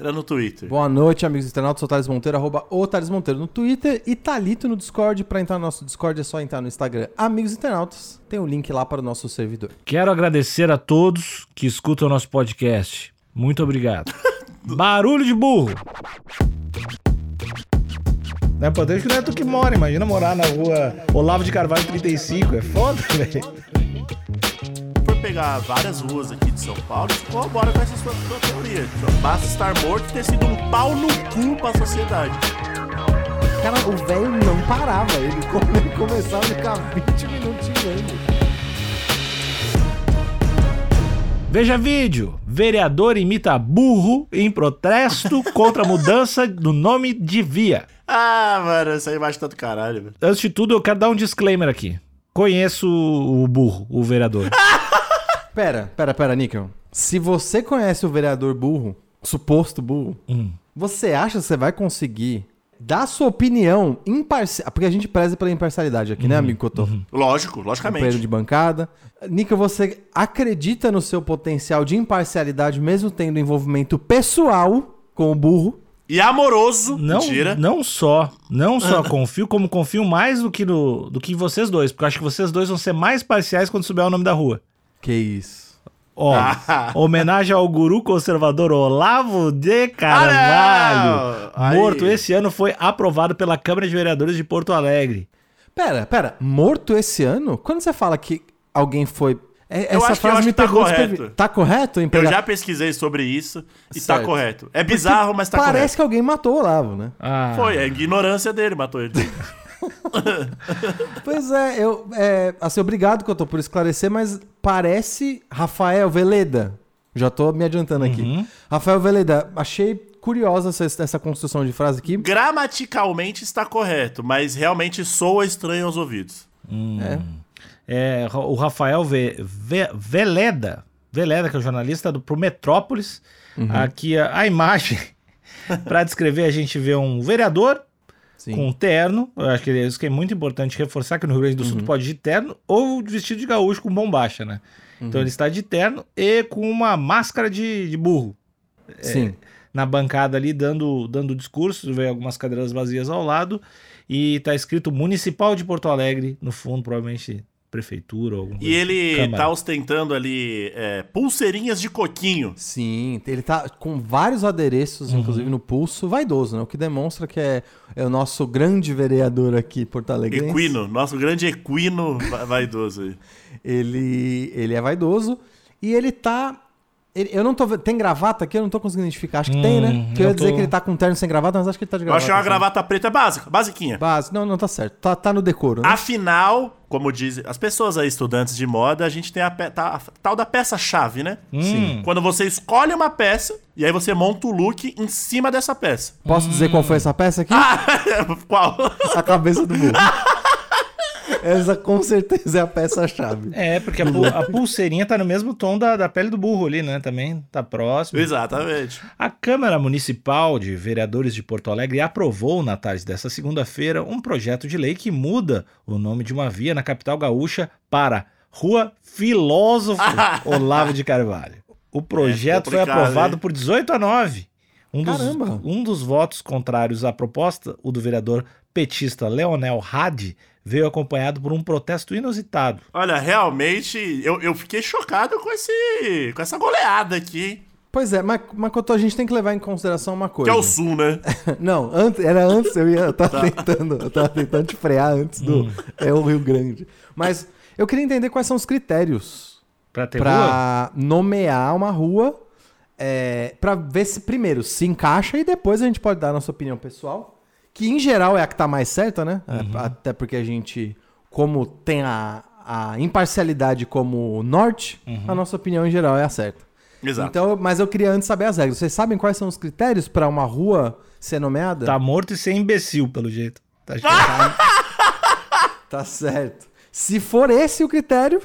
Cotoseira no Twitter. Boa noite, amigos internautas. Sou Thales Monteiro, arroba o Thales Monteiro no Twitter e Talito no Discord. Para entrar no nosso Discord é só entrar no Instagram Amigos Internautas. Tem o um link lá para o nosso servidor. Quero agradecer a todos que escutam o nosso podcast. Muito obrigado. Barulho de burro! Não é poder que não é tu que mora. Imagina morar na rua Olavo de Carvalho 35. É foda, velho. Pegar várias ruas aqui de São Paulo, isso corrobora com essa sua, sua teoria. Só basta estar morto e ter sido um pau no cu pra sociedade. Cara, o velho não parava. Ele, come- ele começava a ficar 20 minutos xingando. Veja vídeo. Vereador imita burro em protesto contra a mudança do nome de via. Ah, mano, essa imagem tá do caralho, velho. Antes de tudo, eu quero dar um disclaimer aqui. Conheço o burro, o vereador. Pera, pera, pera, Níquel. Se você conhece o vereador burro, suposto burro, Hum. você acha que você vai conseguir dar sua opinião imparcial? Porque a gente preza pela imparcialidade aqui, né, amigo Cotô? Lógico, companheiro logicamente. de bancada. Nica, você acredita no seu potencial de imparcialidade, mesmo tendo envolvimento pessoal com o burro? E amoroso, Não, mentira. não só, não só confio, como confio mais do que, no, do que em vocês dois, porque eu acho que vocês dois vão ser mais parciais quando souber o nome da rua. Que isso. Ó, Ah. homenagem ao guru conservador Olavo de Carvalho. Ah, não! Aí. Morto esse ano foi aprovado pela Câmara de Vereadores de Porto Alegre. Pera, pera. Morto esse ano? Quando você fala que alguém foi. é- Eu essa acho que- frase acho me que tá correto. Tá correto? em Eu já pesquisei sobre isso e tá Certo. correto. É bizarro, mas tá Parece correto. que alguém matou o Olavo, né? Ah, Foi, é a ignorância dele, matou ele. Pois é, eu. É, assim, obrigado que eu tô por esclarecer, mas parece Rafael Veleda. Já tô me adiantando aqui. Uhum. Rafael Veleda, achei curiosa essa, essa construção de frase aqui. Gramaticalmente está correto, mas realmente soa estranho aos ouvidos. É. É, o Rafael Ve- Ve- Veleda, Veleda, que é o jornalista do, pro Metrópolis. Uhum. Aqui a, a imagem, para descrever, a gente vê um vereador Sim. com terno. Eu acho que isso que é muito importante reforçar que no Rio Grande do Sul Uhum. tu pode ir de terno ou de vestido de gaúcho com bombacha, né? Uhum. Então ele está de terno e com uma máscara de, de burro Sim. na bancada ali dando, dando discurso, vem algumas cadeiras vazias ao lado e tá escrito Municipal de Porto Alegre no fundo, provavelmente prefeitura ou alguma E coisa ele assim. Câmara. tá ostentando ali é, pulseirinhas de coquinho. Sim, ele tá com vários adereços, Uhum. inclusive no pulso, vaidoso, né? O que demonstra que é, é o nosso grande vereador aqui, Porto Alegre. Equino, nosso grande equino va- vaidoso aí. Ele, ele é vaidoso e ele tá. ele- eu não tô vendo. Tem gravata aqui? Eu não tô conseguindo identificar. Acho que tem, né? Hum, Porque eu ia eu dizer tô- que ele tá com terno sem gravata, mas acho que ele tá de Eu gravata. achei uma assim. gravata preta básica, basiquinha. Base. Não, não tá certo. Tá, tá no decoro, né? Afinal, como dizem as pessoas aí, estudantes de moda, a gente tem a, pe- tá- a tal da peça-chave, né? Hum, Quando você escolhe uma peça e aí você monta o look em cima dessa peça. Posso dizer qual foi essa peça aqui? Ah, qual? A cabeça do burro. essa com certeza é a peça-chave. É, porque a, pu- a pulseirinha tá no mesmo tom da, da pele do burro ali, né? Também tá próximo. Exatamente. A Câmara Municipal de Vereadores de Porto Alegre aprovou na tarde desta segunda-feira um projeto de lei que muda o nome de uma via na capital gaúcha para Rua Filósofo Olavo de Carvalho. O projeto foi complicado, aprovado hein? por 18 a 9. Um dos, Caramba. um dos votos contrários à proposta, o do vereador petista Leonel Hadi, veio acompanhado por um protesto inusitado. Olha, realmente, eu, eu fiquei chocado com, esse, com essa goleada aqui, hein? Pois é, mas, mas Cotô, a gente tem que levar em consideração uma Que coisa. é o Sul, né? Não, antes, era antes, eu ia. Eu Tá. tava tentando, eu tava tentando te frear antes do. Hum. É o Rio Grande. Mas eu queria entender quais são os critérios Pra ter rua? pra nomear uma rua. É, pra ver se, primeiro, se encaixa e depois a gente pode dar a nossa opinião pessoal. Que em geral é a que tá mais certa, né? É, Uhum. Até porque a gente, como tem a, a imparcialidade como norte, a nossa opinião em geral é a certa. Uhum. Exato. Então, mas eu queria antes saber as regras. Vocês sabem quais são os critérios pra uma rua ser nomeada? Tá morto e ser imbecil, pelo jeito. Tá Tá certo. Se for esse o critério,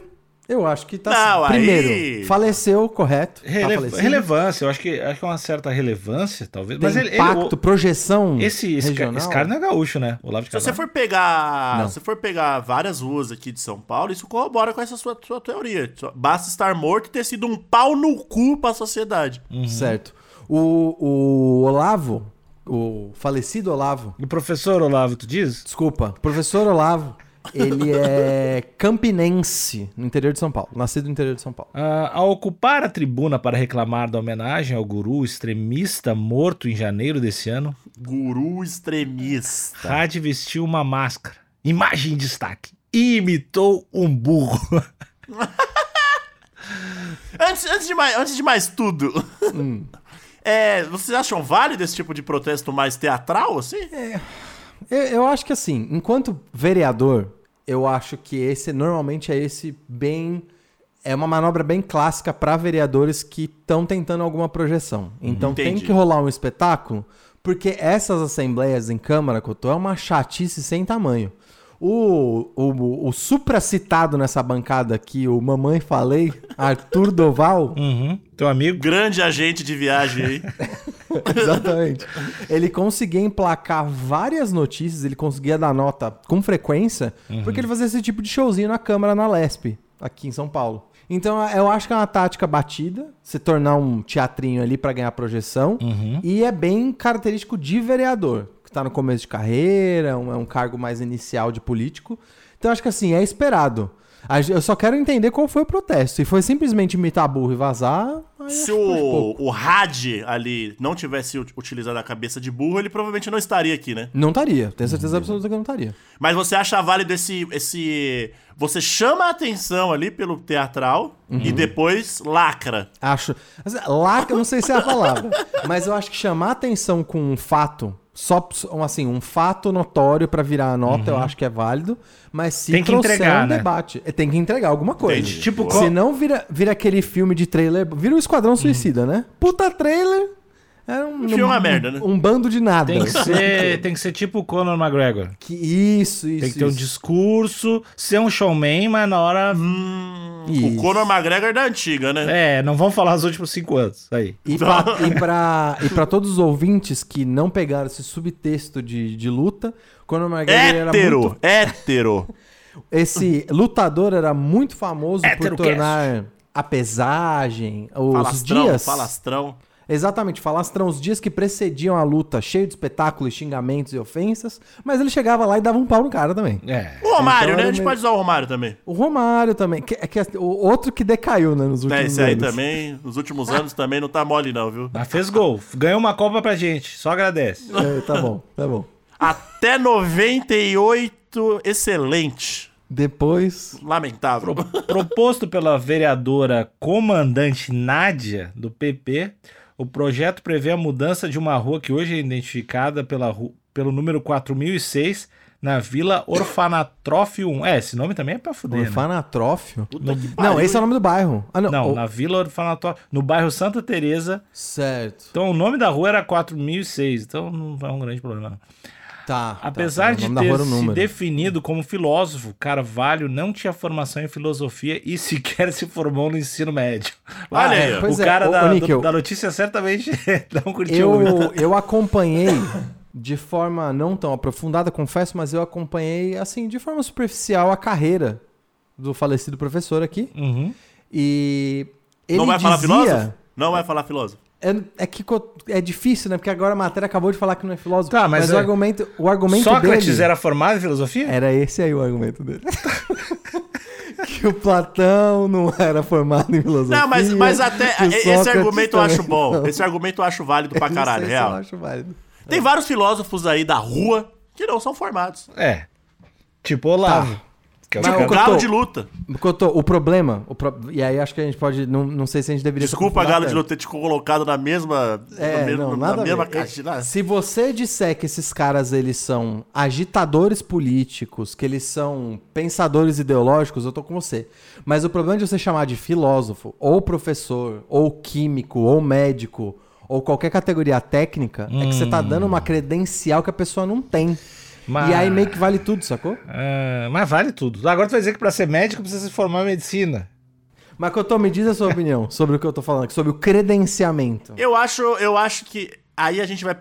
eu acho que tá Não, certo. Primeiro, aí- faleceu, correto. tá Rele- falecido. relevância, eu acho que, acho que é uma certa relevância, talvez. Tem Mas ele, ele- impacto, o- projeção esse, esse, regional. esse cara não é gaúcho, né? Olavo de Se você for pegar. Não. Se for pegar várias ruas aqui de São Paulo, isso corrobora com essa sua, sua teoria. Basta estar morto e ter sido um pau no cu pra sociedade. Certo. O, o Olavo, o falecido Olavo, O professor Olavo, tu diz? desculpa, professor Olavo, ele é campinense, no interior de São Paulo, nascido no interior de São Paulo. Ah, ao ocupar a tribuna para reclamar da homenagem ao guru extremista morto em janeiro desse ano, Guru extremista. Hadi vestiu uma máscara, imagem em destaque, e imitou um burro. Antes, antes, de, mais, antes de mais tudo, é, vocês acham válido esse tipo de protesto mais teatral, assim? Eu, eu acho que assim, enquanto vereador, eu acho que esse normalmente é esse bem. É uma manobra bem clássica para vereadores que estão tentando alguma projeção. Então tem Entendi. que rolar um espetáculo, porque essas assembleias em Câmara, Cotô, é uma chatice sem tamanho. O, o, o supracitado nessa bancada aqui, o Mamãe Falei, Arthur Doval, Uhum. Teu amigo? Grande agente de viagem aí. Exatamente. Ele conseguia emplacar várias notícias, ele conseguia dar nota com frequência, porque ele fazia esse tipo de showzinho na Câmara, na Lesp, aqui em São Paulo. Então eu acho que é uma tática batida, se tornar um teatrinho ali pra ganhar projeção, e é bem característico de vereador, que tá no começo de carreira, um- é um cargo mais inicial de político. Então eu acho que assim, é esperado. Eu só quero entender qual foi o protesto. Se foi simplesmente imitar burro e vazar, Se o, o Had ali não tivesse ut- utilizado a cabeça de burro, ele provavelmente não estaria aqui, né? Não estaria, tenho certeza absoluta que não estaria. Mas você acha válido esse. esse você chama a atenção ali pelo teatral e depois lacra. Acho. Lá, eu não sei se é a palavra, mas eu acho que chamar atenção com um fato, só um, assim, um fato notório pra virar a nota, eu acho que é válido, mas se Tem que trouxer entregar, um né? debate, é, tem que entregar alguma coisa. Entendi. Tipo, Se não vira, vira aquele filme de trailer, vira o Esquadrão Suicida, né? Puta trailer. É um, O filme é uma merda, né? Um bando de nada. Tem que ser, tem que ser tipo o Conor McGregor. Que- isso, isso. Tem que ter um isso. discurso, ser um showman, mas na hora. Hum, o Conor McGregor da antiga, né? É, não vamos falar os últimos cinco anos. Aí. E pra, e, pra, e pra todos os ouvintes que não pegaram esse subtexto de, de luta, Conor McGregor era Hétero, muito hétero. Esse lutador era muito famoso por Heterocast. tornar a pesagem, os Falastrão, dias. falastrão. Exatamente, falastrão, os dias que precediam a luta, cheio de espetáculos, xingamentos e ofensas, mas ele chegava lá e dava um pau no cara também. É. O Romário, Então né? A gente meio- pode usar o Romário também. O Romário também, que, é que é o outro que decaiu, né, nos últimos Né, esse aí anos. também, nos últimos anos também não tá mole não, viu? Mas fez gol. Ganhou uma Copa pra gente. Só agradece. É, tá bom, tá bom. Até 98, excelente. Depois, Lamentável. Proposto pela vereadora comandante Nádia, do PP, o projeto prevê a mudança de uma rua que hoje é identificada pela ru- pelo número 4006 na Vila Orfanatrófio 1. É, esse nome também é pra fuder, né? orfanatrófio. Puta que Não, esse é o nome do bairro. Ah, não. Não, o- na Vila Orfanatrófio, no bairro Santa Teresa. Certo. Então o nome da rua era 4006, então não é um grande problema. Tá. Apesar tá, tá, o de ter se número. definido como filósofo, Carvalho não tinha formação em filosofia e sequer se formou no ensino médio. Olha Ah, aí, ó. o é, cara ô, da, ô, do- Níquel. da notícia certamente não curtiu muito. Eu, eu acompanhei de forma não tão aprofundada, confesso, mas eu acompanhei, assim, de forma superficial a carreira do falecido professor aqui. Uhum. E ele Não vai falar dizia... filósofo? Não vai falar filósofo. É, é que é difícil, né? Porque agora a matéria acabou de falar que não é filósofo. Tá, mas o é- argumento, o argumento Sócrates dele... era formado em filosofia? Era esse aí o argumento dele. que o Platão não era formado em filosofia. Não, mas, mas até. o Esse argumento eu acho bom. não. Esse argumento eu acho válido pra caralho, real. Eu acho válido. Tem vários filósofos aí da rua que não são formados. É. Tipo Olavo. Que é o Mas Tipo cara- o galo de luta. Cotô, o problema, o pro- e aí acho que a gente pode, não, não sei se a gente deveria... Desculpa, galo de luta, ter te colocado na mesma. É, na mesma, não, na mesma caixa. Se você disser que esses caras eles são agitadores políticos, que eles são pensadores ideológicos, eu tô com você. Mas o problema de você chamar de filósofo, ou professor, ou químico, ou médico, ou qualquer categoria técnica, é que você tá dando uma credencial que a pessoa não tem. Mas- E aí meio que vale tudo, sacou? Ah, mas vale tudo. Agora tu vai dizer que pra ser médico precisa se formar em medicina. Mas Cotô, me diz a sua opinião sobre o que eu tô falando aqui, sobre o credenciamento. Eu acho, eu acho que aí a gente vai,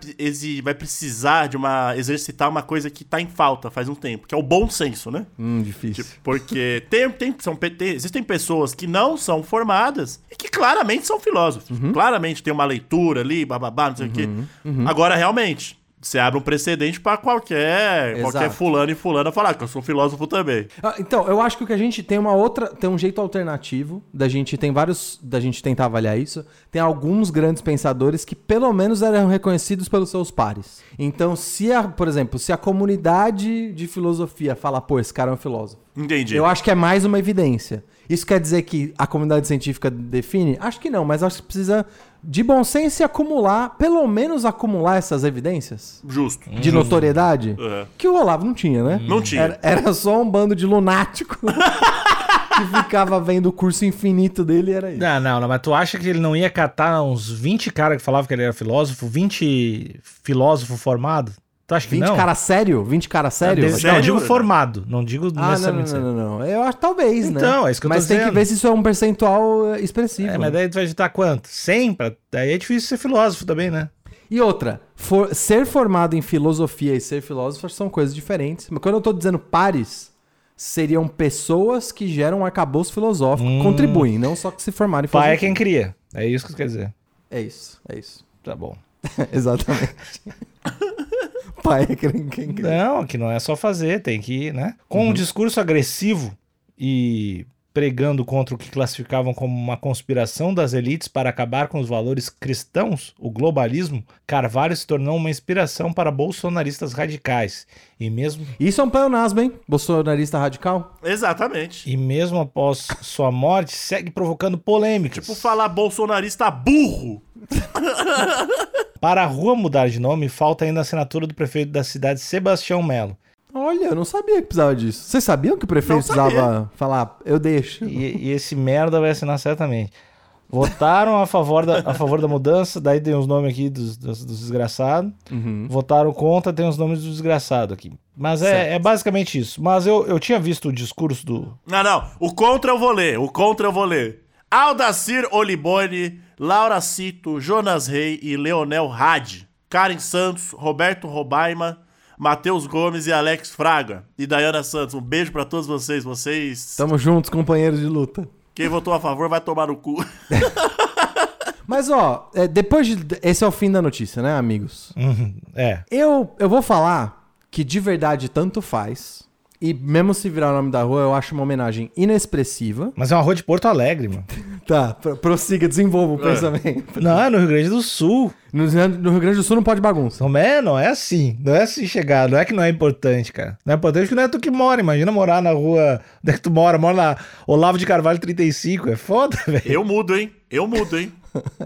vai precisar de uma exercitar uma coisa que tá em falta faz um tempo, que é o bom senso, né? Hum, difícil. Tipo, porque tem, tem, são, tem- existem pessoas que não são formadas e que claramente são filósofos. Uhum. Claramente tem uma leitura ali, bababá, não sei o quê. uhum. Agora, realmente, você abre um precedente pra qualquer, qualquer Exato. fulano e fulana falar que eu sou filósofo também. Ah, Então, eu acho que o que a gente tem uma outra, tem um jeito alternativo da gente, tem vários, da gente tentar avaliar isso. Tem alguns grandes pensadores que pelo menos eram reconhecidos pelos seus pares. Então, se a, por exemplo, se a comunidade de filosofia fala, pô, esse cara é um filósofo. Entendi. Eu acho que é mais uma evidência. Isso quer dizer que a comunidade científica define? Acho que não, mas acho que precisa de bom senso e acumular, pelo menos acumular essas evidências Justo. de notoriedade É. que o Olavo não tinha, né? Não tinha. Era, era só um bando de lunático que ficava vendo o curso infinito dele e era isso. Não, não, não, mas tu acha que ele não ia catar uns 20 caras que falavam que ele era filósofo, 20 filósofo formado? Tu acha que 20 não? cara sério? 20 cara sério? Não, Sério? eu digo formado, não digo Ah, não, não, necessariamente não, sério. não, não. Eu acho talvez, né? Então, é isso que eu tô Mas tem que dizendo. ver se isso é um percentual eh, expressivo. É, mas daí tu vai editar quanto? 100? Pra... Daí é difícil ser filósofo também, né? E outra, for- ser formado em filosofia e ser filósofo são coisas diferentes. Mas quando eu tô dizendo pares, seriam pessoas que geram um arcabouço filosófico, Hum. contribuem, não só que se formaram em Pai é quem cria. É isso que tu quer dizer. É isso, é isso. Tá bom. Exatamente. Pai quem, quem quem- Não, que não é só fazer, tem que ir, né? Com um discurso agressivo e pregando contra o que classificavam como uma conspiração das elites para acabar com os valores cristãos, o globalismo, Carvalho se tornou uma inspiração para bolsonaristas radicais. E mesmo, Isso é um pleonasmo, hein? Bolsonarista radical? Exatamente. e mesmo após sua morte, segue provocando polêmicas. Tipo, falar bolsonarista burro. Para a rua mudar de nome, falta ainda a assinatura do prefeito da cidade, Sebastião Melo. Olha, eu não sabia que precisava disso. Vocês sabiam que o prefeito precisava falar, eu deixo? E, e esse merda vai assinar certamente. Votaram a favor da, a favor da mudança, daí tem os nomes aqui dos, dos, dos desgraçados. Uhum. Votaram contra, tem os nomes dos desgraçados aqui. Mas é, é basicamente isso. Mas eu, eu tinha visto o discurso do. Não, não. O contra eu vou ler. O contra eu vou ler. Aldacir Olibone, Laura Cito, Jonas Rei e Leonel Hadi. Karen Santos, Roberto Robaima, Matheus Gomes e Alex Fraga. E Dayana Santos. Um beijo pra todos vocês. Vocês. Tamo juntos, companheiros de luta. Quem votou a favor vai tomar no cu. Mas, ó, é, depois de. Esse é o fim da notícia, né, amigos? Uhum, é. Eu, eu vou falar que de verdade tanto faz. E mesmo se virar o nome da rua, eu acho uma homenagem inexpressiva. Mas é uma rua de Porto Alegre, mano. Tá, pro- prossiga, desenvolva o pensamento. Não, é no Rio Grande do Sul. No, no Rio Grande do Sul não pode bagunça. Não é, não é assim. Não é assim chegar. Não é que não é importante, cara. Não é importante porque não é tu que mora. Imagina morar na rua. Onde é que tu mora? Mora na Olavo de Carvalho 35. É foda, velho. Eu mudo, hein? Eu mudo, hein?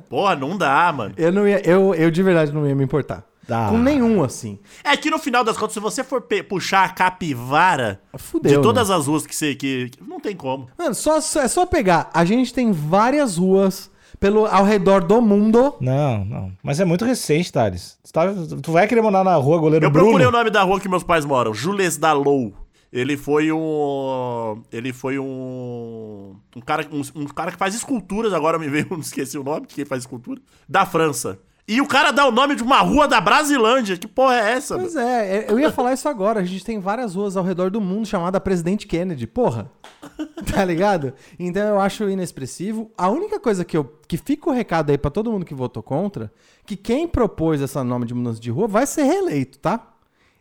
Porra, não dá, mano. Eu, não ia, eu, eu de verdade não ia me importar. Com nenhum, assim. É que no final das contas, se você for puxar a capivara Fudeu, de né? todas as ruas que você. Que, que- não tem como. Mano, só, é só pegar. A gente tem várias ruas pelo, ao redor do mundo. Não, não. Mas é muito recente, Thales. Tu, tá- tu vai querer morar na rua Goleiro Eu Bruno? procurei o nome da rua que meus pais moram. Jules Dalou. Ele foi um. Ele foi um. Um cara, um, um cara que faz esculturas, agora me veio, não esqueci o nome, quem faz escultura. Da França. E o cara dá o nome de uma rua da Brasilândia. Que porra é essa? Pois é, eu ia falar isso agora. A gente tem várias ruas ao redor do mundo chamada Presidente Kennedy. Porra. Tá ligado? Então eu acho inexpressivo. A única coisa que eu que fica o recado aí pra todo mundo que votou contra, que quem propôs essa nome de mudança de rua vai ser reeleito, tá?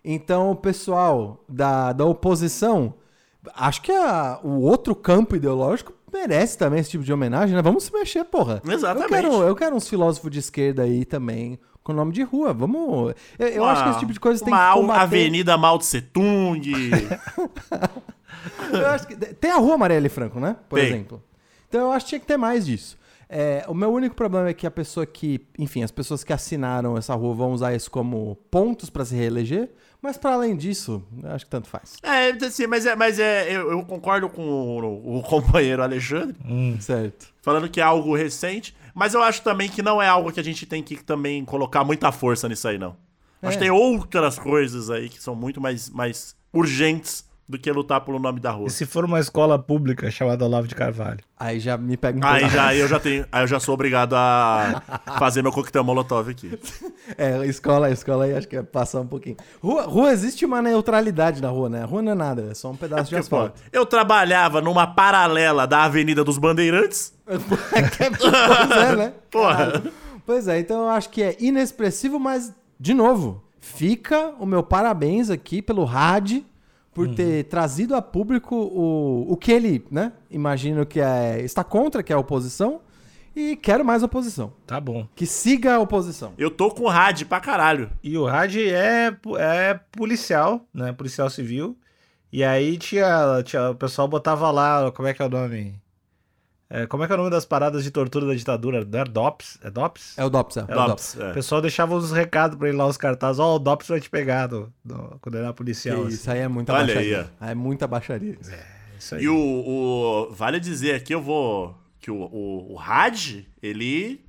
Então o pessoal da, da oposição, acho que a- o outro campo ideológico merece também esse tipo de homenagem, né? Vamos se mexer, porra. Exatamente. Eu quero, eu quero uns filósofos de esquerda aí também com nome de rua. Vamos. Eu, eu Uma- acho que esse tipo de coisa tem que combater. Avenida Mao Tse Tung. Eu acho que- tem a rua Marielle Franco, né? Por Tem. exemplo. Então eu acho que tinha que ter mais disso. É, o meu único problema é que a pessoa que, enfim, as pessoas que assinaram essa rua vão usar isso como pontos pra se reeleger, mas pra além disso, eu acho que tanto faz. é, assim, mas é, mas é eu, eu concordo com o, o companheiro Alexandre, Certo. falando que é algo recente, mas eu acho também que não é algo que a gente tem que também colocar muita força nisso aí, não. Acho É. que tem outras coisas aí que são muito mais, mais urgentes do que lutar pelo nome da rua. E se for uma escola pública chamada Olavo de Carvalho? Aí já me pega um Aí pouco. já, eu já tenho, aí eu já sou obrigado a fazer meu coquetel molotov aqui. É, escola, escola aí acho que é passar um pouquinho. Rua, rua existe uma neutralidade na rua, né? A rua não é nada, é só um pedaço de Porque, pô, asfalto. eu trabalhava numa paralela da Avenida dos Bandeirantes. pois é, né? Porra. Pois é, então eu acho que é inexpressivo, mas, de novo, fica o meu parabéns aqui pelo RAD por ter trazido a público o, o que ele, né? Imagino que é. está contra, que é a oposição. E quero mais oposição. Tá bom. Que siga a oposição. Eu tô com rádio pra caralho. E o Rad é, é policial, né? Policial civil. E aí tinha, tinha. O pessoal botava lá. Como é que é o nome? É, como é que é o nome das paradas de tortura da ditadura? Não é DOPS? É DOPS? É o DOPS, é. É o Dops, é. O pessoal deixava uns recados pra ele lá, os cartazes. Ó, o DOPS vai te pegar no- no- quando ele era policial. Assim. Isso aí é muita Olha baixaria. É muita baixaria. Isso aí. E o, o- Vale dizer aqui, eu vou. Que o, o, o ele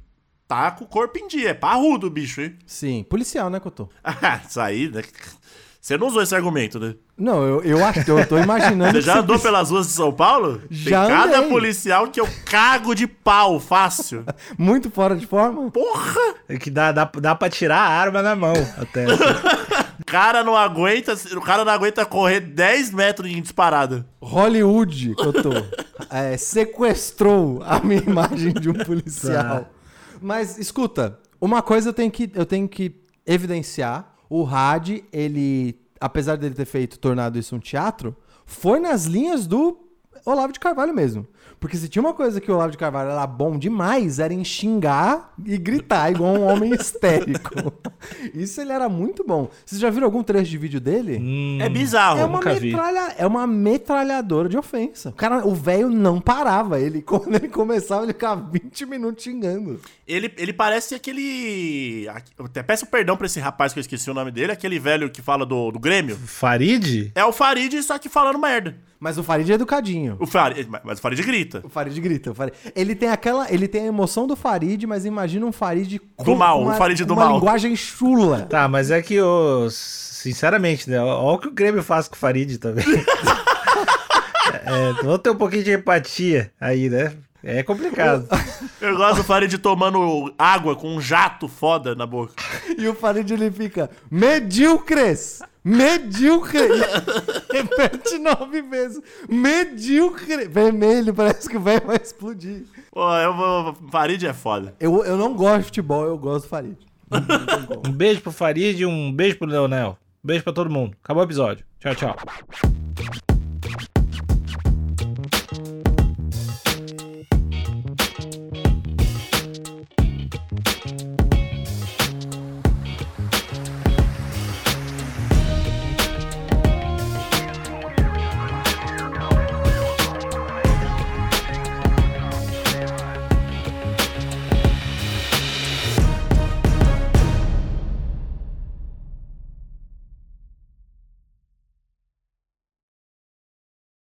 tá com o corpo em dia. É parrudo o bicho, hein? Sim, policial, né, Cotô? Ah, Isso aí, né? Você não usou esse argumento, né? Não, eu, eu acho que eu tô imaginando. Você que já você andou disse- pelas ruas de São Paulo? Já Tem cada andei. policial que eu cago de pau fácil. Muito fora de forma? Porra! É que dá, dá, dá pra tirar a arma na mão até. O cara não aguenta, o cara não aguenta correr 10 metros em disparada. Hollywood, Cotô, é, sequestrou a minha imagem de um policial. Tá. Mas, escuta, uma coisa eu tenho que, eu tenho que evidenciar. O Had, ele, apesar dele ter feito, tornado isso um teatro, foi nas linhas do Olavo de Carvalho mesmo. Porque se tinha uma coisa que o Olavo de Carvalho era bom demais, era em xingar e gritar igual um homem histérico. Isso ele era muito bom. Vocês já viram algum trecho de vídeo dele? Hum, É bizarro. É uma, nunca vi. metralha, é uma metralhadora de ofensa. O cara, o velho não parava. Ele, quando ele começava, ele ficava 20 minutos xingando. Ele, ele parece aquele. eu Até peço perdão pra esse rapaz que eu esqueci o nome dele, aquele velho que fala do, do Grêmio. Farid? É o Farid, só que falando merda. Mas o Farid é educadinho. O Farid, mas o Farid grita. O Farid grita. O Farid... Ele tem aquela. Ele tem a emoção do Farid, mas imagina um Farid com Do mal, uma, um Farid do uma mal. linguagem chula. Tá, mas é que eu. Sinceramente, né? Olha o que o Grêmio faz com o Farid também. é, vamos ter um pouquinho de empatia aí, né? É complicado. Eu gosto do Farid tomando água com um jato foda na boca. E o Farid ele fica medíocres. Medíocre. Repete nove vezes. Medíocre. Vermelho, parece que o velho vai explodir. Pô, eu vou. Farid é foda. Eu, eu não gosto de futebol, eu gosto do Farid. Um beijo pro Farid e um beijo pro Leonel. Um beijo pra todo mundo. Acabou o episódio. Tchau, tchau.